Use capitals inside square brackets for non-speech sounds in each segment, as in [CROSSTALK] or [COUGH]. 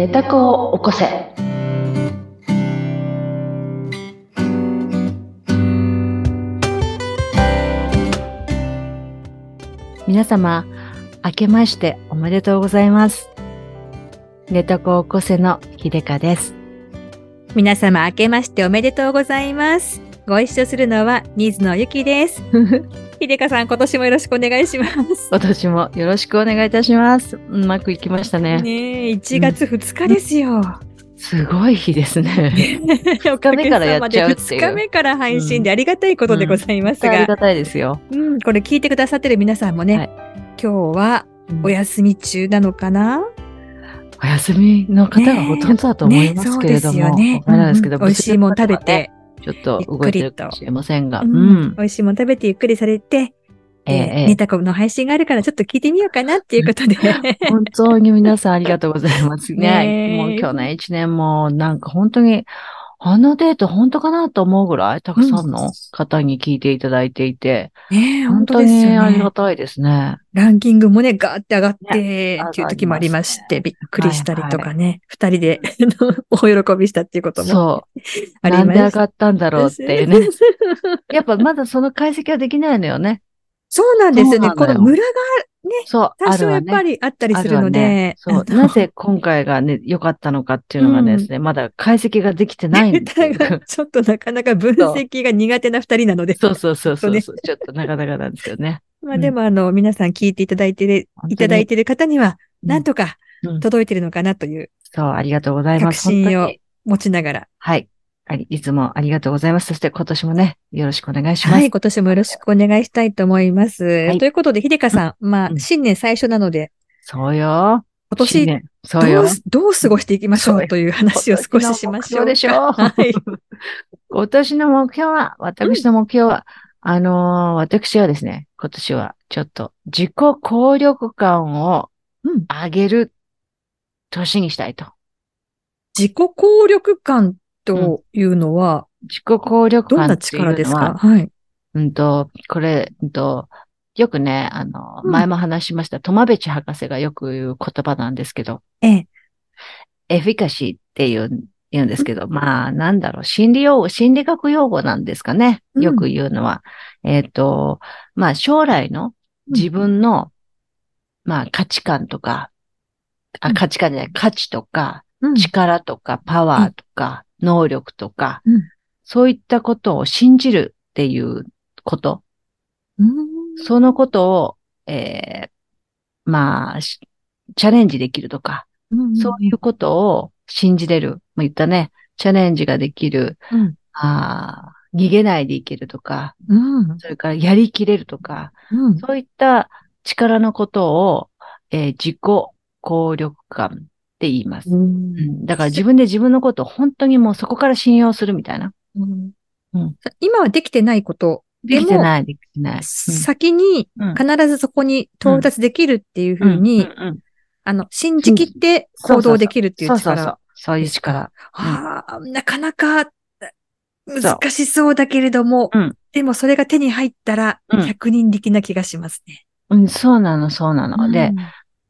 寝た子を起こせ。皆様、明けましておめでとうございます。寝た子を起こせの秀香です。皆様明けましておめでとうございます。ご一緒するのは水野ゆきです。[LAUGHS] 秀香さん、今年もよろしくお願いします。今年もよろしくお願いいたします。うまくいきましたね。ねえ、1月2日ですよ。すごい日ですね。2日目からやっちゃうっていう2日目から配信でありがたいことでございますが、ありがたいですよ。うん、これ聞いてくださってる皆さんもね、はい今日はお休み中なのかな、お休みの方がほとんどだと思いますけれども、ねそうですよねわからないですけど、うん美味しいもん食べて、ちょっと動いてるかもしれませんが、ううんん。美味しいもん食べてゆっくりされて、ええネタコの配信があるからちょっと聞いてみようかなっていうことで。[LAUGHS] 本当に皆さんありがとうございますね。ねえもう去年一年もなんか本当に、あのデート本当かなと思うぐらいたくさんの方に聞いていただいていて、ねえ本本当当ですよにありがね。たいですね。ランキングもね、ガーって上がって、ねっていう時もありまして、上びっくりしたりとかね、二、人であの [LAUGHS] お喜びしたっていうこともそう。ありなんで上。がったんだろうっていうね。[LAUGHS] やっぱまだその解析はできないのよね。そうなんですよね。よこのムラがそう。多少やっぱりあったりするのでね、そう。なぜ今回がね、良かったのかっていうのがですね、まだ解析ができてないんデで [LAUGHS] ちょっとなかなか分析が苦手な二人なので、そうそうそうそうねそう。ちょっとなかなかなんですけどね。[LAUGHS] まあでもあの、皆さん聞いていただいてる、いただいてる方には、なんとかうん届いてるのかなというそう、ありがとうございます。確信を持ちながら、はい。いつもありがとうございます。そして今年もね、よろしくお願いします。はい、今年もよろしくお願いしたいと思います。いということで、秀香さん、まあう、ん新年最初なので、そうよ。今年、新年そうよどう。す、どう過ごしていきましょそうという話を少ししましょうか。今年の目標でしょはい。[LAUGHS] 今年の目標は、私の目標は、あのー私はですね、今年はちょっと自己効力感をうん上げる年にしたいと。自己効力感というのは、自己効力どんな感っていうのは、力ですか？はい。うんと、これ、うんと、よくね、あの、うん前も話しました、トマベチ博士がよく言う言葉なんですけど、ええ。エフィカシーっていう、言うんですけど、まあ、なんだろう、心理用語、心理学用語なんですかね。うんよく言うのは。えっ、と、まあ、将来の自分の、まあ、価値観とか、あ、うん価値観じゃない、価値とか、うん力とか、パワーとか、能力とか、うんそういったことを信じるっていうこと。うんそのことを、えーまあ、しチャレンジできるとか、うんそういうことを信じれる。もう言ったね。チャレンジができる。うんあー逃げないでいけるとか、うんそれからやりきれるとか、うんそういった力のことを、えー自己効力感って言います。うんだから自分で自分のことを本当にもうそこから信用するみたいな。うんうん今はできてないこと、できてない、できてない。先にうん必ずそこに到達できるっていうふうに、あの、信じきって行動できるっていうそうそうそう力。。そういう力。はあ、なかなか難しそうだけれども、うんでもそれが手に入ったらうん百人力な気がしますね。うん、そうなの、そうなの。で、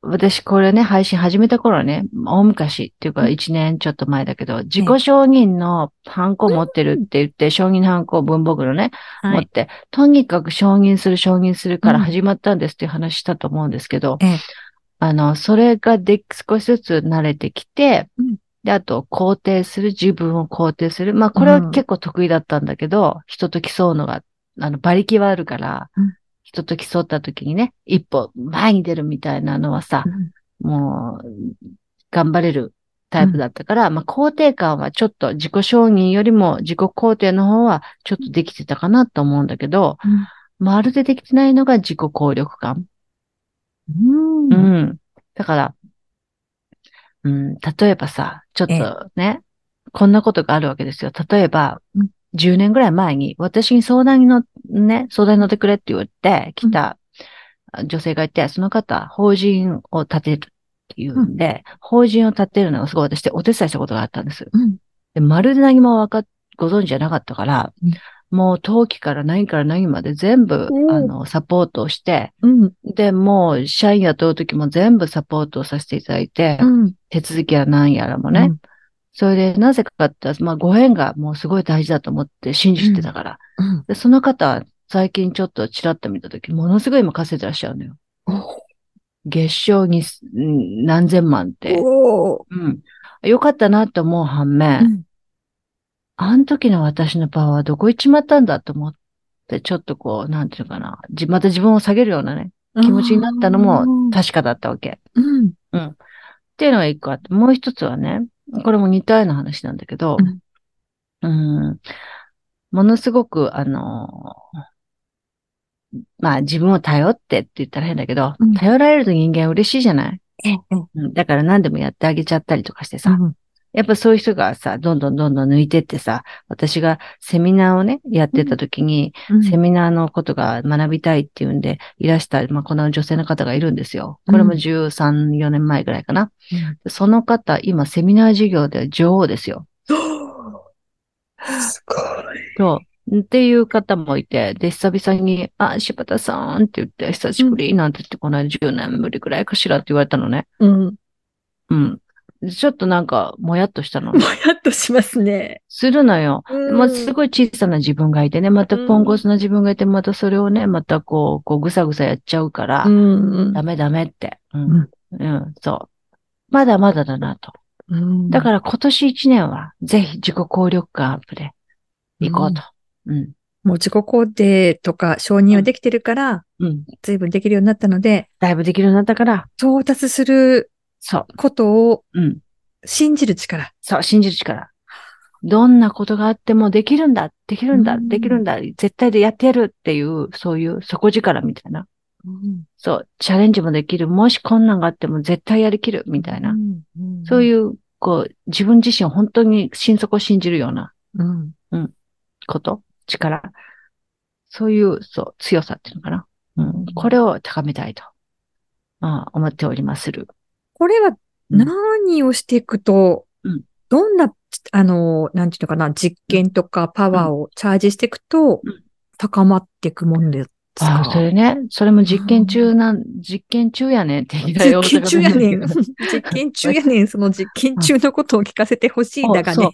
私これね、配信始めた頃ね、大昔っていうかうん。一年ちょっと前だけど、自己承認のハンコを持ってるって言って、承認ハンコを文房具のね、はい。持って、とにかく承認する、承認するからうん。始まったんですっていう話したと思うんですけど、ええ。あの、それがで、少しずつ慣れてきて、うん。で、あと、肯定する、自分を肯定する。まあ、これは結構得意だったんだけど、人と競うのが、あの、馬力はあるから、うん人と競った時にね、一歩前に出るみたいなのはさ、うんもう、頑張れるタイプだったから、まあ、肯定感はちょっと自己承認よりも自己肯定の方はちょっとできてたかなと思うんだけど、まるでできてないのが自己効力感。うんううんん。だから、うん、例えばさ、ちょっとね、こんなことがあるわけですよ。例えばうん、10年ぐらい前に私に相談にの、ね、相談に乗ってくれって言って来た女性がいて、その方、法人を立てるっていうんで、法人を立てるのがすごい私でお手伝いしたことがあったんです。うんで、まるで何もわかっ、ご存知じゃなかったから、うんもう陶器から何から何まで全部、うんあの、サポートをして、うん。で、もう、社員雇う時も全部サポートをさせていただいて、うん。手続きや何やらもね。うんそれで、なぜかって、まあ、ご縁がもうすごい大事だと思って信じてたから。うん。で、その方、最近ちょっとチラッと見た時、ものすごい今稼いでらっしゃるのよ。月賞にうん何千万って。うん。よかったなと思う反面、うんあの時の私のパワーはどこ行っちまったんだと思って、ちょっとこう、なんていうのかな。じまた自分を下げるようなね、気持ちになったのも確かだったわけ。うん。っていうのが一個あって、もう一つはね、これも似たような話なんだけど、うん、ものすごく、あの、まあ自分を頼ってって言ったら変だけど、うん。頼られると人間嬉しいじゃない、ええ。うん、だから何でもやってあげちゃったりとかしてさ、うんやっぱそういう人がさ、どんどんどんどん抜いてってさ、私がセミナーをね、やってた時に、うんセミナーのことが学びたいっていうんで、いらした、まあ、この女性の方がいるんですよ。これもうん13、4年前ぐらいかな。その方、今、セミナー授業で女王ですよ。[GASPS] すごい。そう。っていう方もいて、で、久々に、あ、柴田さんって言って、久しぶりなんて言って、この間10年ぶりくらいかしらって言われたのね。うん。うん。ちょっとなんか、もやっとしたの。[LAUGHS] もやっとしますね。するのよ。うんまあ、すごい小さな自分がいてね、またポンコツな自分がいて、またそれをね、またこう、こう、ぐさぐさやっちゃうから、うんダメダメって。ううんん。うん、そう。まだまだだなと。うんだから今年一年は、ぜひ自己効力感アップで行こうと。うん。もう自己肯定とか承認はできてるから、うん。随分できるようになったので、だいぶできるようになったから、到達するそう。ことをうん。信じる力。そう、信じる力。どんなことがあってもできるんだ、できるんだ、うんできるんだ、絶対でやってやるっていう、そういう底力みたいな。そう、チャレンジもできる。もし困難があっても絶対やりきる、みたいな。そうういう、こう、自分自身を本当に心底信じるようなうん。こと、力。そういう、そう、強さっていうのかな。うん。これを高めたいと、まあ、思っておりまする。これはうん。何をしていくと、うん。どんな、あの、なんていうのかな、実験とかパワーをチャージしていくとうん、高まっていくもんですか？ああ、それね、それも実験中なん、実験中やねん。って言いたい実験中やねん。[LAUGHS] 実験中やねん。その実験中のことを聞かせてほしいんだがね。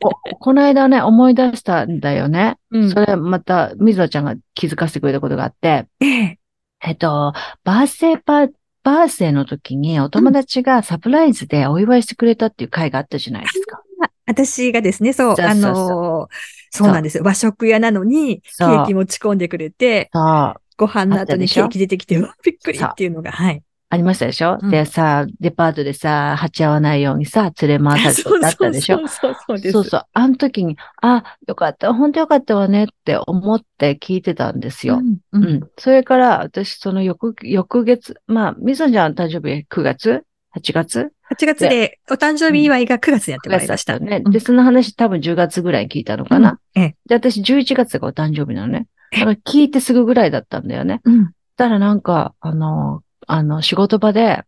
おこの間ね、思い出したんだよね。うん。それまた、水野ちゃんが気づかせてくれたことがあって、ええ。えっと、バースデーパー、バースデーの時にお友達がサプライズでお祝いしてくれたっていう会があったじゃないですか。私がですね、そう、あそうそうそうのーそうなんですよ。和食屋なのに、ケーキ持ち込んでくれて。ご飯の後にケーキ出てきて、びっくりっていうのが、はい。ありましたでしょ、うんでさ、デパートでさ、鉢合わないようにさ、連れ回されてあ [LAUGHS] ったでしょ？そうそうそうです。そうそう。あの時に、あ、よかった、本当よかったわねって思って聞いてたんですよ。うんう。ん。それから、私、その翌、翌月、まあ、みそちゃんの誕生日9月 ?8 月？8月で、お誕生日祝いが9月にやってまいりました。ね。うんで、その話多分10月ぐらいに聞いたのかな？うんええ。で、私11月がお誕生日なのね。だから聞いてすぐぐらいだったんだよね。うん。たらなんか、あの、あの、仕事場で、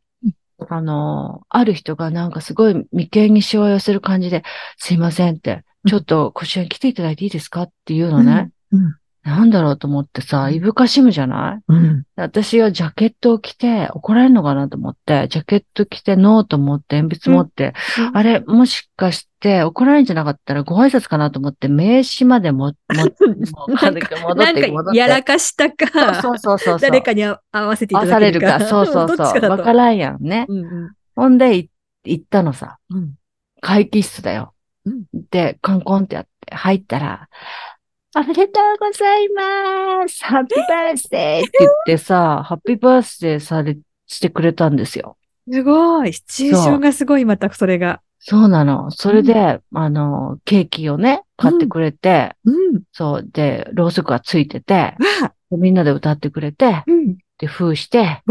あの、ある人がなんかすごい眉間にしわ寄せる感じで、すいませんって、ちょっとこちらに来ていただいていいですか？っていうのね。うん。なんだろうと思ってさ、いぶかしむじゃない？うん。私はジャケットを着て怒られるのかなと思って、ジャケット着てノート持って鉛筆持って、あれ、もしかして怒られるんじゃなかったらご挨拶かなと思って名刺までも、[LAUGHS] も、なんか、戻って戻って。かやらかしたか、そうそうそう。誰かに合わせてい合わさただけるか。れるか。そうそうどっそう。ちかからんやんね。うんうんほんで、い行ったのさ。うん会議室だよ。うんで、カンコンってやって入ったら、おめでとうございますハッピーバースデーって言ってさ、ハッピーバースデーされ、してくれたんですよ。すごい。シチュエーションがすごい、またそれが。そうなの。それで、あの、ケーキをね、買ってくれて、うん。そう、で、ろうそくがついてて、わあ。でみんなで歌ってくれて、うん。で、封して、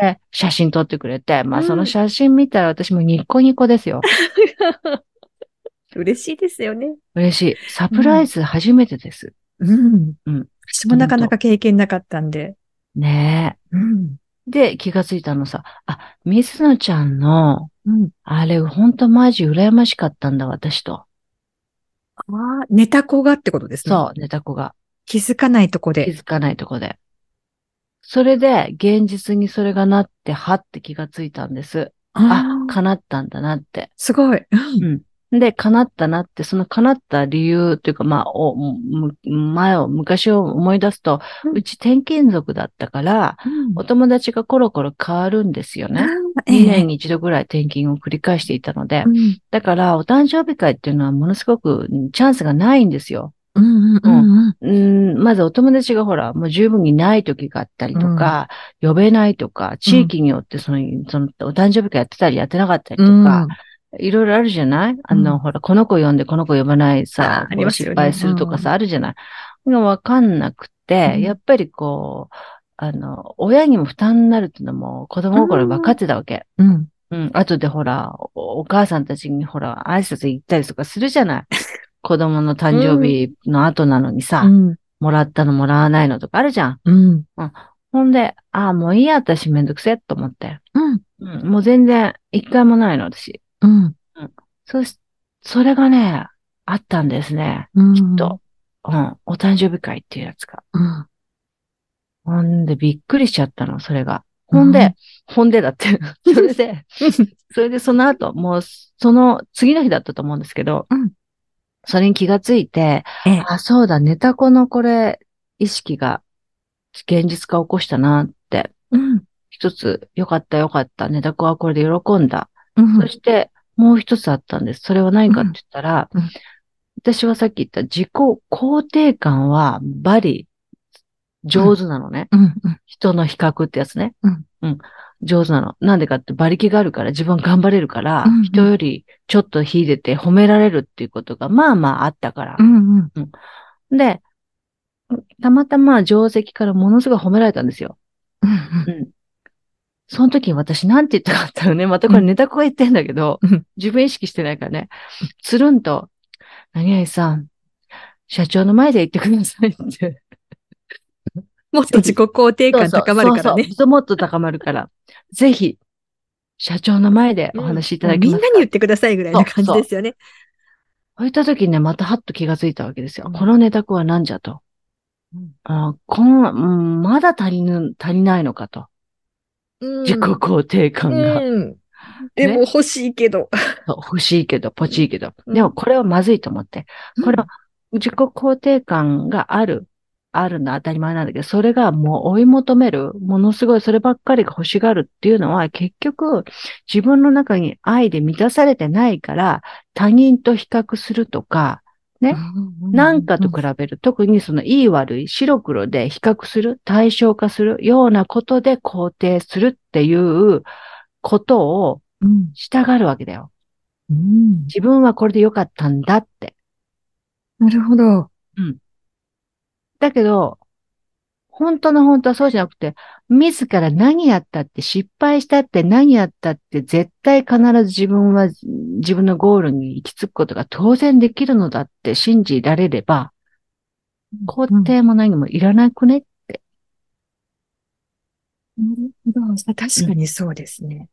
で、写真撮ってくれて、まあ、うんその写真見たら私もニッコニコですよ。[LAUGHS] 嬉しいですよね。嬉しい。サプライズ初めてです。うん。うん私もなかなか経験なかったんで。ねうん。え。で、気がついたのさ、あ、水野ちゃんの、うん。あれ、ほんとマジ羨ましかったんだ、私と。ああ、寝た子がってことですね。そう、寝た子が。気づかないとこで。気づかないとこで。それで、現実にそれがなって、はって気がついたんです。あ、あ叶ったんだなって。すごい。うんで、叶ったなって、その叶った理由というか、まあ、お、む前を、昔を思い出すと、うん。うち転勤族だったから、お友達がコロコロ変わるんですよね。2年に一度ぐらい転勤を繰り返していたので、うん。だから、お誕生日会っていうのはものすごくチャンスがないんですよ。うんうんうんうん、まずお友達がほら、もう十分にない時があったりとか、呼べないとか、地域によってその、その、お誕生日会やってたりやってなかったりとか、いろいろあるじゃない？あの、うんほら、この子呼んでこの子呼ばないさあ、ありますよね失敗するとかさ、あるじゃない？がわかんなくて、うんやっぱりこう、あの、親にも負担になるっていうのも子供心に分かってたわけ。うん。うん。後でほら、おお母さんたちにほら、挨拶行ったりとかするじゃない？[LAUGHS] 子供の誕生日の後なのにさ、うん。もらったのもらわないのとかあるじゃん。うん。ほんで、ああ、もういいや、私めんどくせえと思って。うん。うん。もう全然、一回もないの、私。うん。そし、それがね、あったんですね。うん。きっと。うん。お誕生日会っていうやつが。うん。ほんで、びっくりしちゃったの、それが。ほんで、ほんでだって。[LAUGHS] それで、[LAUGHS] それでその後、もう、その次の日だったと思うんですけど、うんそれに気がついて、ええ。あ、そうだ、ネタ子のこれ、意識が現実化を起こしたなって。うん。一つ、よかったよかった。ネタ子はこれで喜んだ。うんそして、もう一つあったんです。それは何かって言ったら、うんうん私はさっき言った自己肯定感はバリ上手なのね。うん。うん。人の比較ってやつね。うん。上手なの。なんでかって馬力があるから自分頑張れるから、うんうん人よりちょっと秀でて褒められるっていうことがまあまああったからう。ん。うん。で、たまたま定石からものすごい褒められたんですよ。うん。うん。その時に私なんて言ったかったらね、[LAUGHS] またこれネタ子が言ってんだけど、うん自分意識してないからね、つるんと、何々さん、社長の前で言ってくださいって。[LAUGHS] もっと自己肯定感高まるからねそうそう。そうもっと高まるから。ぜひ、社長の前でお話しいただきみんます。なに言ってくださいぐらいな感じですよね。そういった時にね、またはっと気がついたわけですよ。うんこのネタ子は何じゃと。うんあこの、うんまだ足りぬ、足りないのかと。自己肯定感が。うん。でも欲しいけど。そう欲しいけど、ポチいけど。うんでもこれはまずいと思って。これは自己肯定感がある、あるのは当たり前なんだけど、それがもう追い求める、ものすごいそればっかりが欲しがるっていうのは結局自分の中に愛で満たされてないから他人と比較するとか、ねなんかと比べる、特にそのいい悪い、白黒で比較する、対象化するようなことで肯定するっていうことをうん。したがるわけだよ。うん。自分はこれで良かったんだって。なるほど。だけど、本当の本当はそうじゃなくて、自ら何やったって失敗したって何やったって絶対必ず自分は自分のゴールに行き着くことが当然できるのだって信じられれば、肯定も何もいらなくねって。なるほど。確かにそうですね。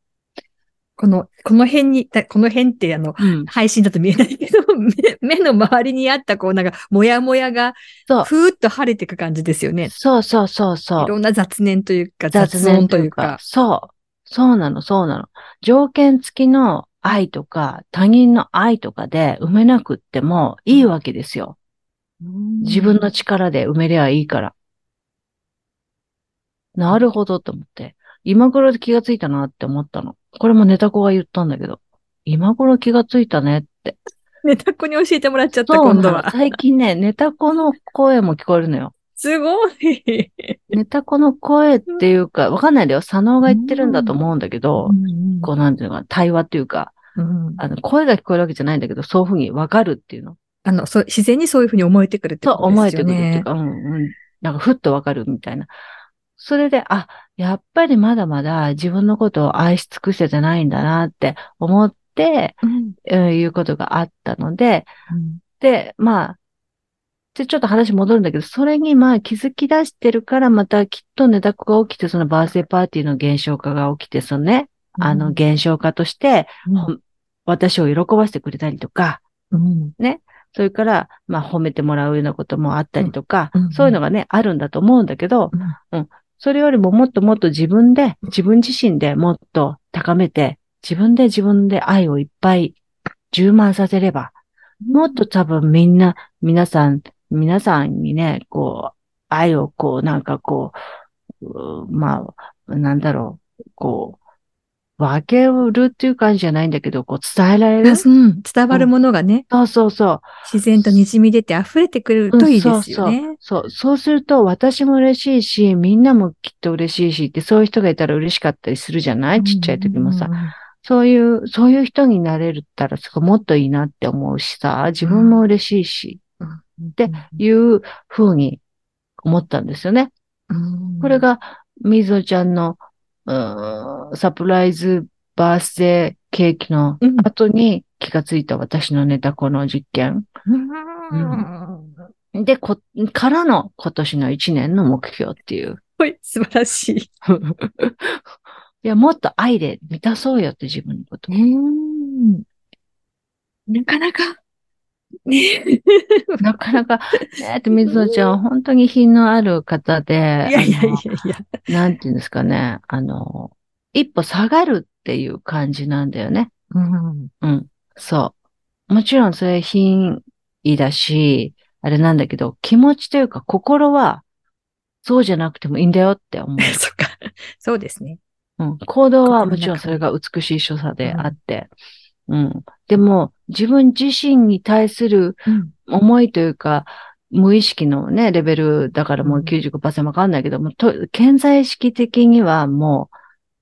この、この辺に、だこの辺ってあの、うん。配信だと見えないけど、[LAUGHS] 目目の周りにあったこうなんか、もやもやが。ふーっと晴れていく感じですよね。そうそうそうそう。いろんな雑念というか、雑音というか。そう。そうなの、そうなの。条件付きの愛とか、他人の愛とかで埋めなくってもいいわけですよ。自分の力で埋めりゃいいから。なるほどと思って。今頃気がついたなって思ったの。これもネタ子が言ったんだけど。今頃気がついたねって。ネタ子に教えてもらっちゃった。今度は。最近ね、ネタ子の声も聞こえるのよ。すごい。ネタ子の声っていうか、わかんないんだよ。佐野が言ってるんだと思うんだけど、こうなんていうのかな、対話っていうか、うんあの、声が聞こえるわけじゃないんだけど、そういうふうにわかるっていうの。あの、そう、自然にそういうふうに思えてくるってとことですよね。思えてくるっていうか、うんうん。なんかふっとわかるみたいな。それで、あ、やっぱりまだまだ自分のことを愛し尽くせてないんだなって思って、うん。えーいうことがあったので、うん。で、まあ、で、ちょっと話戻るんだけど、それにまあ気づき出してるから、またきっとネタ子が起きて、そのバースデーパーティーの現象化が起きて、そのね、あの現象化として、うん。私を喜ばせてくれたりとか、うん。それから、まあ褒めてもらうようなこともあったりとか、うん。うん。そういうのがね、あるんだと思うんだけど、うんそれよりももっともっと自分で、自分自身でもっと高めて、自分で自分で愛をいっぱい充満させれば、もっと多分みんな、皆さん、皆さんにね、こう、愛をこう、なんかこう、うまあ、なんだろう、こう、分け売るっていう感じじゃないんだけど、こう伝えられる？うん、伝わるものがね、そうそうそう。自然と滲み出て溢れてくるといいですよね。そう、そう。すると私も嬉しいし、みんなもきっと嬉しいしって、そういう人がいたら嬉しかったりするじゃない？ちっちゃい時もさ。そういう、そういう人になれるったら、すごいもっといいなって思うしさ、自分も嬉しいし、でいうふうに思ったんですよね。うん。これ、が、みぞちゃんの、サプライズバースデーケーキのうん後に気がついた私のネタこの実験。うんで、こ、からの今年の1年の目標っていう。はい、素晴らしい。[LAUGHS] いや、もっと愛で満たそうよって自分のこと。うんなかなか、ね。[LAUGHS] なかなか、えっと、水野ちゃんは本当に品のある方で、いやいやいやなんていうんですかね、あの、一歩下がるっていう感じなんだよね。うん。うん。そう。もちろんそれ品位だし、あれなんだけど、気持ちというか心は、そうじゃなくてもいいんだよって思う。[LAUGHS] そっか。そうですね。うん、行動はもちろんそれが美しい所作であって、うん。でも、自分自身に対するうん。思いというか、無意識のね、レベルだからもううん95%わかんないけども、と、潜在意識的にはも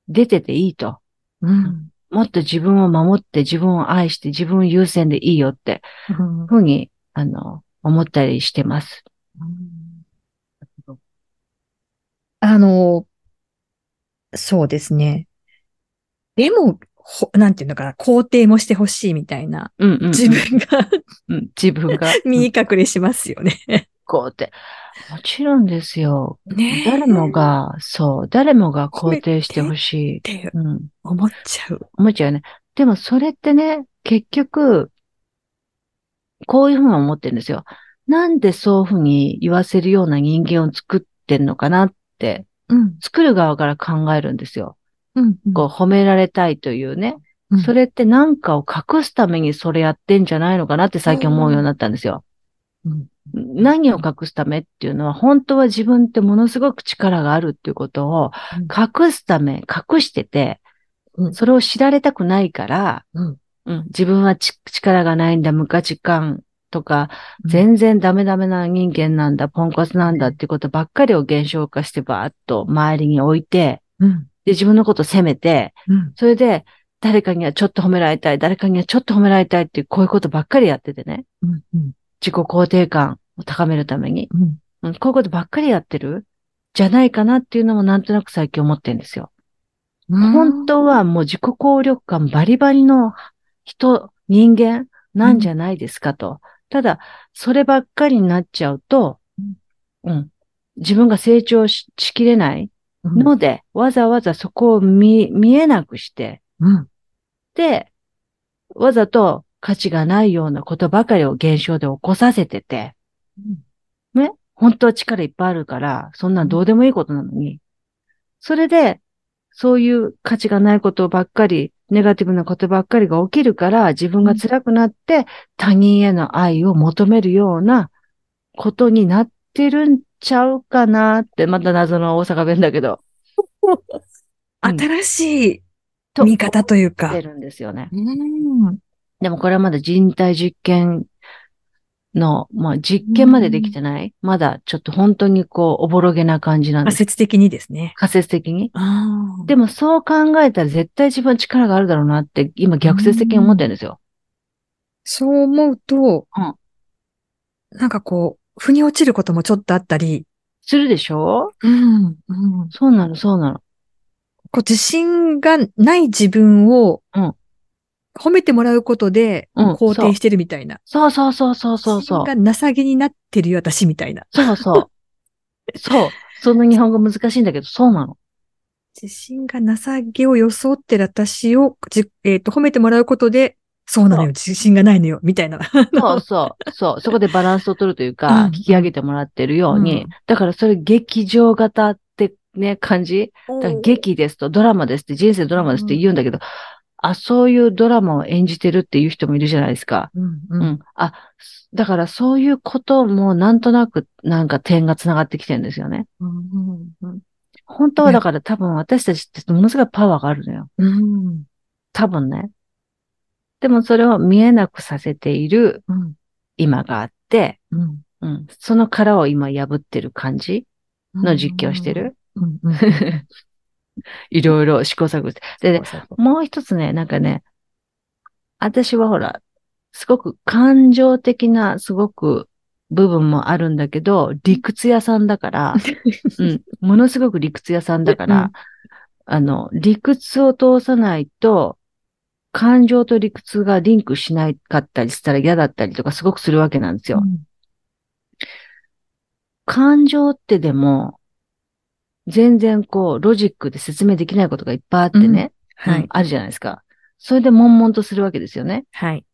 う出てていいと。うん。もっと自分を守って、自分を愛して、自分優先でいいよって、うんふうに、あの、思ったりしてます。あの、そうですね。でも、ほなんていうのかな、肯定もしてほしいみたいな、うんうん、うん。自分がうん、自分が。[LAUGHS] [LAUGHS] 見え隠れしますよね。こうって。もちろんですよ。ねえ誰もが、そう、誰もが肯定してほしいっ。てうん。思っちゃう。思っちゃうよね。でもそれってね、結局、こういうふうに思ってるんですよ。なんでそういうふうに言わせるような人間を作ってんのかなって、うん。作る側から考えるんですよ。うん。こう褒められたいというね。うんそれって何かを隠すためにそれやってんじゃないのかなって最近思うようになったんですよ。うん何を隠すためっていうのは、本当は自分ってものすごく力があるっていうことを隠すため、隠してて、うんそれを知られたくないから、うんうん自分はち力がないんだ、無価値観とか、うん全然ダメダメな人間なんだ、ポンコツなんだっていうことばっかりを現象化してバーッと周りに置いて、うん。で、自分のことを責めて、うん。それで、誰かにはちょっと褒められたい、誰かにはちょっと褒められたいっていう、こういうことばっかりやっててね。うん。うん。自己肯定感を高めるために。うん。うん、こういうことばっかりやってる？じゃないかなっていうのもなんとなく最近思ってるんですよ。本当はもう自己効力感バリバリの人、人間なんじゃないですかと。ただ、そればっかりになっちゃうと、うん、自分が成長ししきれないうん、ので、わざわざそこを見、見えなくして、うん。で、わざと価値がないようなことばかりを現象で起こさせてて、ね、本当は力いっぱいあるから、そんなんどうでもいいことなのに、それで、そういう価値がないことばっかり、ネガティブなことばっかりが起きるから、自分が辛くなって、他人への愛を求めるようなことになってるんちゃうかなって、また謎の大阪弁だけど、うん新しいと見方というか思って。るんですよね。うん。でもこれはまだ人体実験の、まあ実験までできてない？まだちょっと本当にこう、おぼろげな感じなんです。仮説的にですね。仮説的に？でもそう考えたら絶対自分は力があるだろうなって、今逆説的に思ってるんですよ。そう思うと、うんなんかこう、腑に落ちることもちょっとあったり、するでしょ？うん。うん。そうなの、そうなの。こう自信がない自分をうん褒めてもらうことでうん肯定してるみたいな。そうそうそうそうそうそう。自信が情けになってるよ、私みたいな。そうそう。[LAUGHS] そう。その日本語難しいんだけど、そうなの。自信が情けを装ってる私をじ、えっ、と、褒めてもらうことでそうなのよ、自信がないのよ、みたいな。そうそう、そう。そこでバランスを取るというか、うん引き上げてもらってるように。うんだからそれ劇場型ってね、感じ？劇ですと、ドラマですって、人生ドラマですって言うんだけど、あ、そういうドラマを演じてるっていう人もいるじゃないですか。うん、う。うんん。あ、だからそういうこともなんとなくなんか点が繋がってきてるんですよね。うんうん本当はだから多分私たちってものすごいパワーがあるのよ。うん多分ね。でもそれを見えなくさせているうん。今があって、うん。うん。その殻を今破ってる感じの実験をしてる？[LAUGHS] いろいろ試行錯誤して。でもう一つね、なんかね、私はほら、すごく感情的な、すごく部分もあるんだけど、理屈屋さんだから、[LAUGHS] うん、ものすごく理屈屋さんだから、うん。あの、理屈を通さないと、感情と理屈がリンクしないかったりしたら嫌だったりとかすごくするわけなんですよ。感情ってでも、全然こう、ロジックで説明できないことがいっぱいあってね、はい。うんあるじゃないですか。それで悶々とするわけですよね。はい。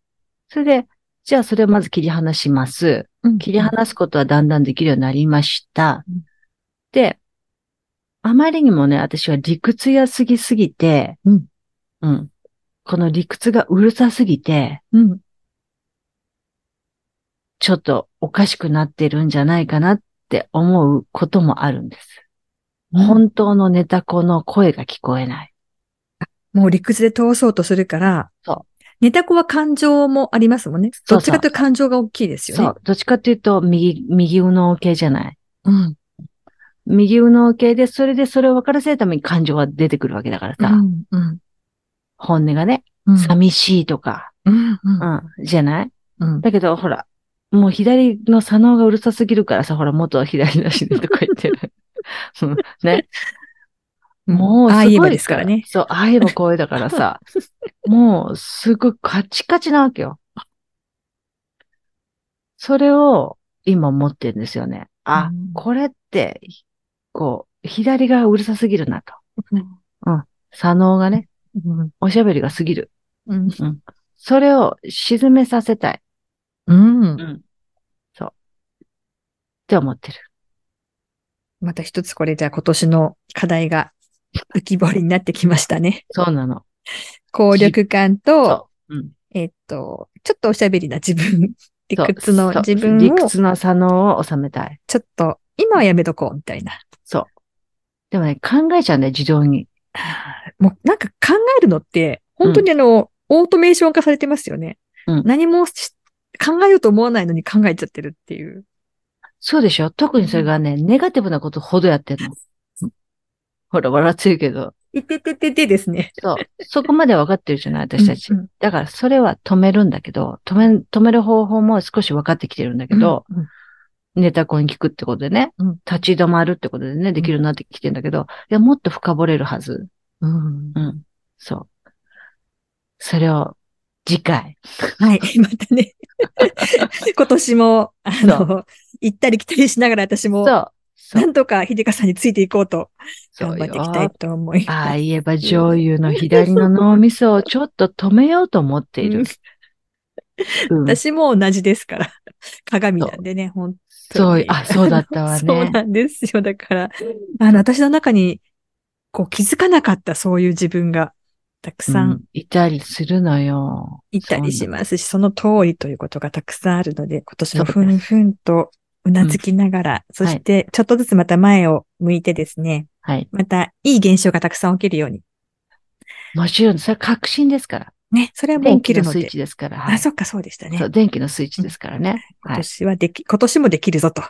それで、じゃあそれをまず切り離します。切り離すことはだんだんできるようになりました。うんで、あまりにもね、私は理屈やすぎすぎて、うんうんこの理屈がうるさすぎて、うん。ちょっとおかしくなってるんじゃないかなって思うこともあるんです。本当のネタ子の声が聞こえない。もう理屈で通そうとするから、そネタ子は感情もありますもんね。どっちかというと感情が大きいですよね。そう。どっちかっていうと、右、右右脳系じゃない。うん。右右脳系で、それでそれを分からせるために感情が出てくるわけだからさ。うん。うん。本音がね、うん。寂しいとか、うん。うんうん、じゃない？うん。だけど、ほら、もう左の左脳がうるさすぎるからさ、ほら、元は左の死ねとか言ってる。[LAUGHS] うんね。もう、ああ言えばすごいですからね。そう、ああ言えば声だからさ、[LAUGHS] もう、すごいカチカチなわけよ。それを今持ってるんですよね。あ、うんこれって、こう、左がうるさすぎるなと。左脳がね、うん。おしゃべりが過ぎる。うん。それを沈めさせたい。うん。ん。そう。って思ってる。また一つこれじゃあ今年の課題が浮き彫りになってきましたね。そうなの。効力感と、そう。うん。えっと、ちょっとおしゃべりな自分、理屈の自分を、理屈の左脳を収めたい。ちょっと、今はやめとこう、みたいな。そう。でもね、考えちゃうんだよ、自動に。もうなんか考えるのって、本当にあの、オートメーション化されてますよね。うん何もし考えようと思わないのに考えちゃってるっていう。そうでしょ？特にそれがね、ネガティブなことほどやってんの。[LAUGHS] ほら、笑ってるけど。いててててですね。そう。そこまで分かってるじゃない、私たち。うんだから、それは止めるんだけど、止め、止める方法も少し分かってきてるんだけど、うんネタコに聞くってことでね、うん立ち止まるってことでね、できるようになってきてるんだけど、いや、もっと深掘れるはず。うんうん。そう。それを、次回。はい。[LAUGHS] またね。[LAUGHS] 今年も、あその、行ったり来たりしながら私も、そう。なんとか秀香さんについていこうと頑張っていきたいと思います。ああ言えば女優の左の脳みそをちょっと止めようと思っている。うん私も同じですから。鏡なんでね、本当に。そう、あ、そうだったわ [LAUGHS] そうね。なんですよ。だから、あの、私の中に、こう気づかなかったそういう自分がたくさうんんいたりするのよ。いたりしす。ますし、その通りということがたくさんあるので、今年もふんふんとうなずきながら、そしてちょっとずつまた前を向いてですね、はい。またいい現象がたくさん起きるように。もちろん、それは確信ですから。ね、それはもう電起きるので気のスイッ。チですから。はあ、いそっか、そうでしたねそう、。電気のスイッチですからね。今はい。年はでき、今年もできるぞと。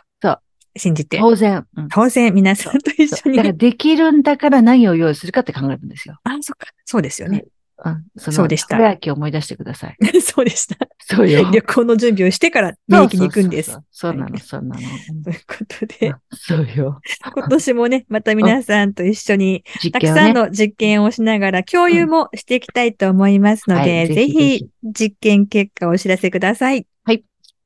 信じて。当然。うん当然皆さんと一緒に。だからできるんだから何を用意するかって考えるんですよ。あ、そっか。そうですよね。うん。そのそうでしたプロ野球を思い出してください。そうでした。そうよ。[LAUGHS] 旅行の準備をしてから免疫に行くんです。そうなの、はいそうなの。ということで、そうよ。今年もね、また皆さんと一緒に。たくさんの実験をしながら共有もしていきたいと思いますので、はいぜぜひ実験結果をお知らせください。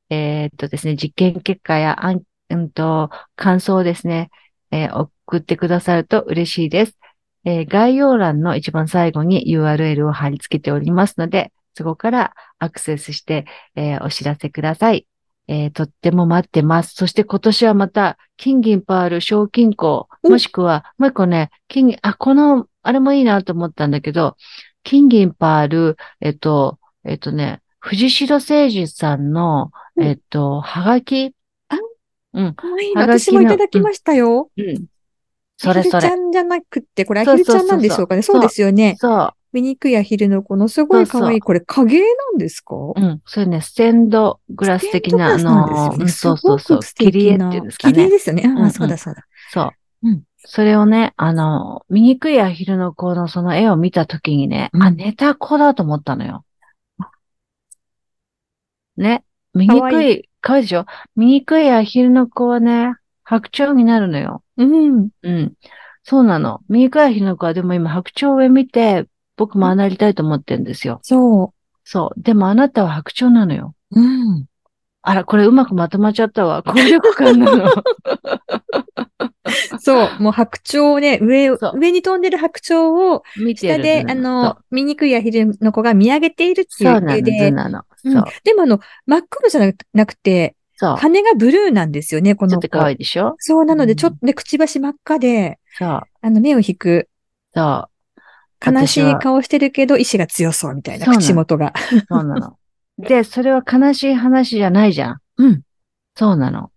えーっとですね、実験結果や、あん、うんと、感想をですね、えー送ってくださると嬉しいです。えー概要欄の一番最後に URL を貼り付けておりますので、そこからアクセスして、えーお知らせください。えーとっても待ってます。そして今年はまた、金銀パール小金庫、うんもしくは、もう一個ね、金銀、あ、この、あれもいいなと思ったんだけど、金銀パール、えっと、えっとね、藤代誠二さんの、うんえっと、はがきあうん、かわいい私もいただきましたよ。うん。それそれアヒルちゃ。んじゃなくって、これアヒルちゃんなんでしょうかね。そうですよね。そう。醜いアヒルのこのすごい可愛い、これ影絵なんですか？うん。それね、ステンドグラス的な、あの、そうそうそう。切り絵っていうんですかね。切り絵ですよね。あそうだそうだ。そう。うんそれをね、あの、醜いアヒルの子のその絵を見たときにね、うんあ、ネタ子だと思ったのよ。ね。醜い、かわいいでしょ？醜いアヒルの子はね、白鳥になるのよ。うん。うん。そうなの。醜いアヒルの子はでも今白鳥を見て、僕もああなりたいと思ってるんですよ。そそう。でもあなたは白鳥なのよ。う。うん。あら、これうまくまとまっちゃったわ。[LAUGHS] 効力感なの。そう。もう白鳥をね、上上に飛んでる白鳥を、下で、あの、醜いアヒルの子が見上げているっていそうそうなの、う絵で図、なの。うんそう。でもあの、真っ黒じゃなくて、そう。羽がブルーなんですよね、この子。ちょっと可愛いでしょ？そう、なので、うんちょっとね、くちばし真っ赤で、そう。あの、目を引く、そう。悲しい顔してるけど、意志が強そうみたいな、口元が。[LAUGHS] そうなの。で、それは悲しい話じゃないじゃん。うん。そうなの。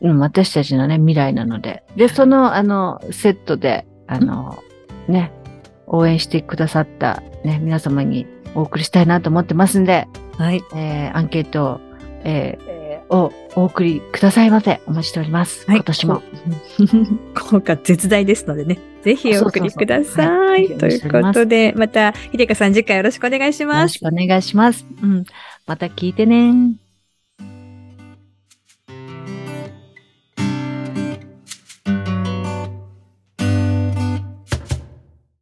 うん、私たちのね、未来なので。で、その、あの、セットで、あの、ね、応援してくださった、ね、皆様にお送りしたいなと思ってますんで、はい。えーアンケートを、えーをお送りくださいませ。お待ちしております。はい今年も。[LAUGHS] 効果絶大ですのでね。ぜひお送りください。ということで、また、ひでかさん次回よろしくお願いしよろますし。くお願いします。うん。また聞いてね。